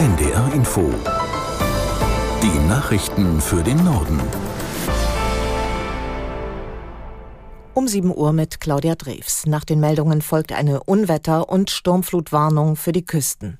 NDR Info. Die Nachrichten für den Norden. Um 7 Uhr mit Claudia Drews. Nach den Meldungen folgt eine Unwetter- und Sturmflutwarnung für die Küsten.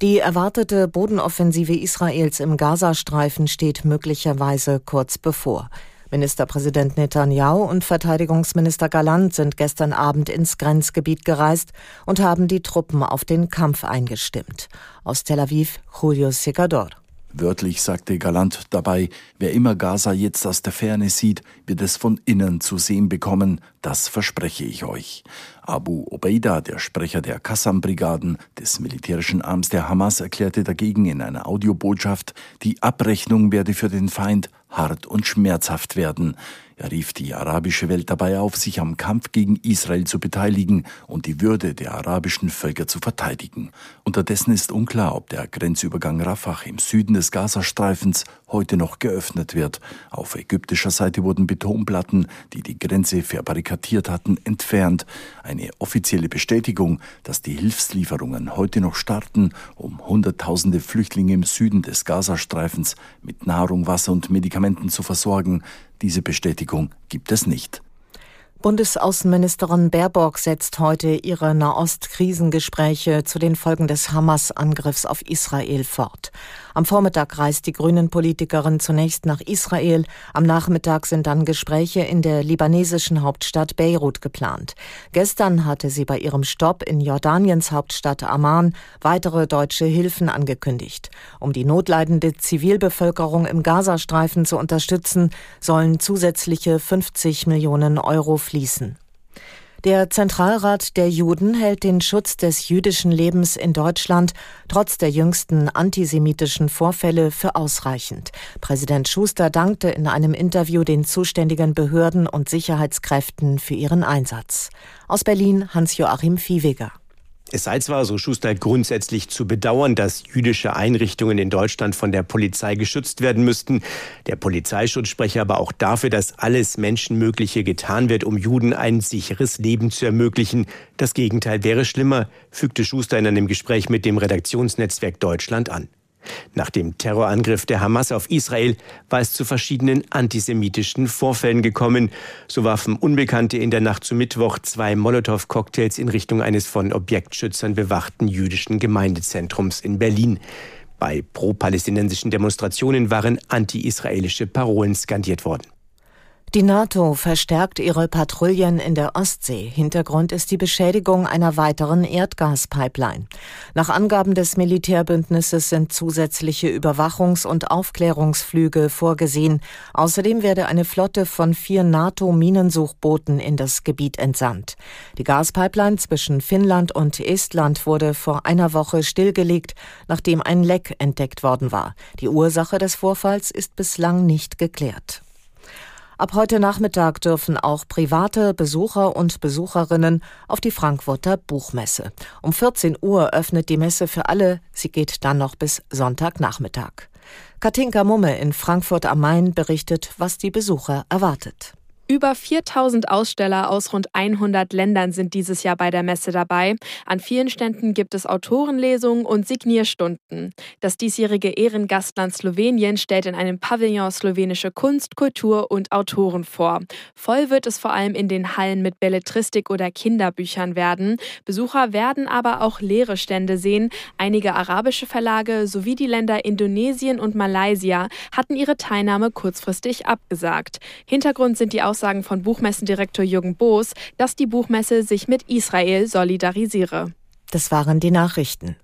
Die erwartete Bodenoffensive Israels im Gazastreifen steht möglicherweise kurz bevor. Ministerpräsident Netanyahu und Verteidigungsminister Galant sind gestern Abend ins Grenzgebiet gereist und haben die Truppen auf den Kampf eingestimmt. Aus Tel Aviv, Julio Secador. Wörtlich sagte Galant dabei, wer immer Gaza jetzt aus der Ferne sieht, wird es von innen zu sehen bekommen, das verspreche ich euch. Abu Obeida, der Sprecher der Qassam-Brigaden des militärischen Arms der Hamas, erklärte dagegen in einer Audiobotschaft, die Abrechnung werde für den Feind hart und schmerzhaft werden. Er rief die arabische Welt dabei auf, sich am Kampf gegen Israel zu beteiligen und die Würde der arabischen Völker zu verteidigen. Unterdessen ist unklar, ob der Grenzübergang Rafah im Süden des Gazastreifens heute noch geöffnet wird. Auf ägyptischer Seite wurden Betonplatten, die die Grenze verbarrikadiert hatten, entfernt. Eine offizielle Bestätigung, dass die Hilfslieferungen heute noch starten, um Hunderttausende Flüchtlinge im Süden des Gazastreifens mit Nahrung, Wasser und Medikamenten zu versorgen, diese Bestätigung gibt es nicht. Bundesaußenministerin Baerbock setzt heute ihre Nahost-Krisengespräche zu den Folgen des Hamas-Angriffs auf Israel fort. Am Vormittag reist die Grünen-Politikerin zunächst nach Israel. Am Nachmittag sind dann Gespräche in der libanesischen Hauptstadt Beirut geplant. Gestern hatte sie bei ihrem Stopp in Jordaniens Hauptstadt Amman weitere deutsche Hilfen angekündigt. Um die notleidende Zivilbevölkerung im Gazastreifen zu unterstützen, sollen zusätzliche 50 Millionen Euro fließen. Der Zentralrat der Juden hält den Schutz des jüdischen Lebens in Deutschland trotz der jüngsten antisemitischen Vorfälle für ausreichend. Präsident Schuster dankte in einem Interview den zuständigen Behörden und Sicherheitskräften für ihren Einsatz. Aus Berlin Hans-Joachim Viehweger. Es sei zwar, so Schuster, grundsätzlich zu bedauern, dass jüdische Einrichtungen in Deutschland von der Polizei geschützt werden müssten. Der Polizeischutz spreche aber auch dafür, dass alles Menschenmögliche getan wird, um Juden ein sicheres Leben zu ermöglichen. Das Gegenteil wäre schlimmer, fügte Schuster in einem Gespräch mit dem Redaktionsnetzwerk Deutschland an. Nach dem Terrorangriff der Hamas auf Israel war es zu verschiedenen antisemitischen Vorfällen gekommen. So warfen Unbekannte in der Nacht zu Mittwoch zwei Molotow-Cocktails in Richtung eines von Objektschützern bewachten jüdischen Gemeindezentrums in Berlin. Bei pro-palästinensischen Demonstrationen waren anti-israelische Parolen skandiert worden. Die NATO verstärkt ihre Patrouillen in der Ostsee. Hintergrund ist die Beschädigung einer weiteren Erdgaspipeline. Nach Angaben des Militärbündnisses sind zusätzliche Überwachungs- und Aufklärungsflüge vorgesehen. Außerdem werde eine Flotte von vier NATO-Minensuchbooten in das Gebiet entsandt. Die Gaspipeline zwischen Finnland und Estland wurde vor einer Woche stillgelegt, nachdem ein Leck entdeckt worden war. Die Ursache des Vorfalls ist bislang nicht geklärt. Ab heute Nachmittag dürfen auch private Besucher und Besucherinnen auf die Frankfurter Buchmesse. Um 14 Uhr öffnet die Messe für alle. Sie geht dann noch bis Sonntagnachmittag. Katinka Mumme in Frankfurt am Main berichtet, was die Besucher erwartet. Über 4000 Aussteller aus rund 100 Ländern sind dieses Jahr bei der Messe dabei. An vielen Ständen gibt es Autorenlesungen und Signierstunden. Das diesjährige Ehrengastland Slowenien stellt in einem Pavillon slowenische Kunst, Kultur und Autoren vor. Voll wird es vor allem in den Hallen mit Belletristik oder Kinderbüchern werden. Besucher werden aber auch leere Stände sehen. Einige arabische Verlage sowie die Länder Indonesien und Malaysia hatten ihre Teilnahme kurzfristig abgesagt. Hintergrund sind die Ausstellungen Aussagen von Buchmessendirektor Jürgen Boos, dass die Buchmesse sich mit Israel solidarisiere. Das waren die Nachrichten.